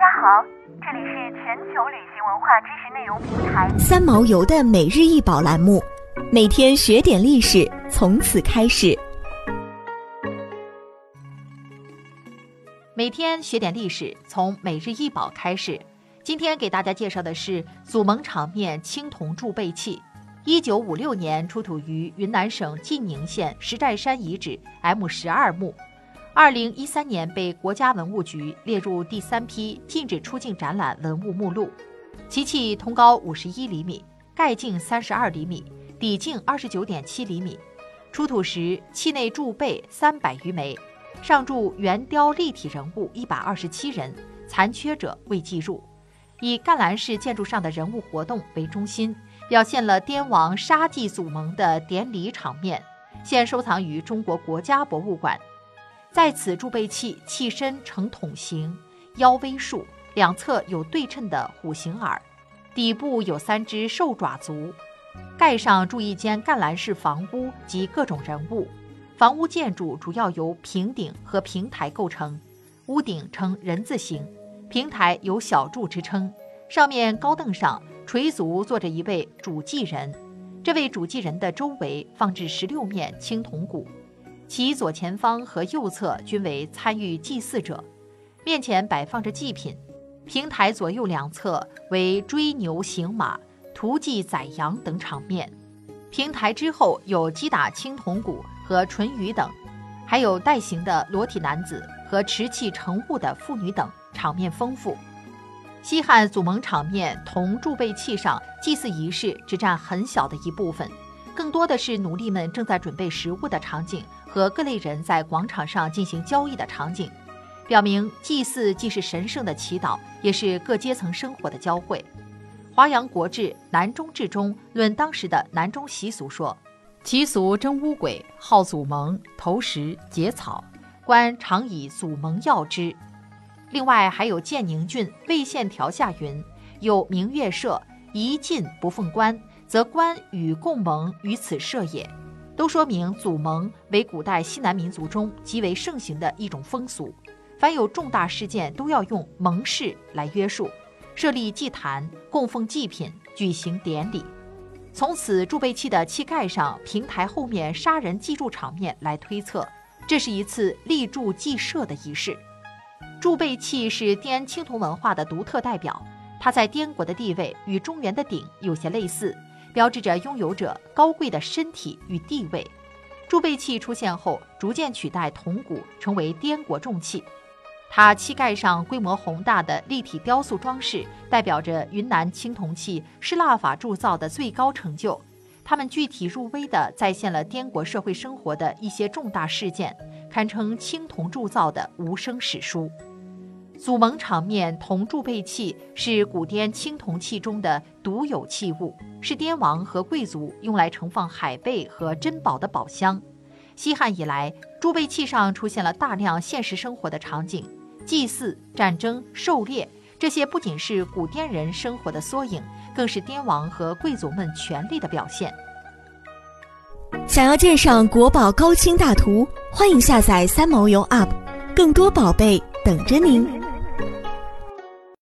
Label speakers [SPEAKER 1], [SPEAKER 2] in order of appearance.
[SPEAKER 1] 家好，这里是全球旅行文化知识内容平台
[SPEAKER 2] 三毛游的每日一宝栏目，每天学点历史，从此开始。
[SPEAKER 3] 每天学点历史，从每日一宝开始。今天给大家介绍的是祖蒙场面青铜铸贝器，一九五六年出土于云南省晋宁县石寨山遗址 M 十二墓。二零一三年被国家文物局列入第三批禁止出境展览文物目录。其器通高五十一厘米，盖径三十二厘米，底径二十九点七厘米。出土时，器内铸贝三百余枚，上铸圆雕立体人物一百二十七人，残缺者未计入。以赣南式建筑上的人物活动为中心，表现了滇王杀祭祖蒙的典礼场面。现收藏于中国国家博物馆。在此铸贝器器身呈筒形，腰微竖，两侧有对称的虎形耳，底部有三只兽爪足。盖上铸一间干栏式房屋及各种人物。房屋建筑主要由平顶和平台构成，屋顶呈人字形，平台有小柱支撑。上面高凳上垂足坐着一位主祭人，这位主祭人的周围放置十六面青铜鼓。其左前方和右侧均为参与祭祀者，面前摆放着祭品。平台左右两侧为追牛行马、屠祭宰羊等场面。平台之后有击打青铜鼓和唇语等，还有带形的裸体男子和持器盛物的妇女等，场面丰富。西汉祖蒙场面铜铸贝器上祭祀仪式只占很小的一部分，更多的是奴隶们正在准备食物的场景。和各类人在广场上进行交易的场景，表明祭祀既是神圣的祈祷，也是各阶层生活的交汇。《华阳国志·南中志》中论当时的南中习俗说：“其俗征乌鬼，号祖蒙，投石结草，官常以祖蒙药之。”另外还有建宁郡魏县条下云：“有明月社，一进不奉官，则官与共蒙于此设也。”都说明祖蒙为古代西南民族中极为盛行的一种风俗，凡有重大事件都要用盟誓来约束，设立祭坛，供奉祭品，举行典礼。从此铸贝器的器盖上、平台后面杀人祭祝场面来推测，这是一次立柱祭社的仪式。铸贝器是滇青铜文化的独特代表，它在滇国的地位与中原的鼎有些类似。标志着拥有者高贵的身体与地位。铸贝器出现后，逐渐取代铜鼓，成为滇国重器。它器盖上规模宏大的立体雕塑装饰，代表着云南青铜器失蜡法铸造的最高成就。它们具体入微地再现了滇国社会生活的一些重大事件，堪称青铜铸造的无声史书。祖蒙场面铜铸贝器是古滇青铜器中的独有器物，是滇王和贵族用来盛放海贝和珍宝的宝箱。西汉以来，铸贝器上出现了大量现实生活的场景，祭祀、战争、狩猎，这些不仅是古滇人生活的缩影，更是滇王和贵族们权力的表现。
[SPEAKER 2] 想要鉴赏国宝高清大图，欢迎下载三毛游 App，更多宝贝等着您。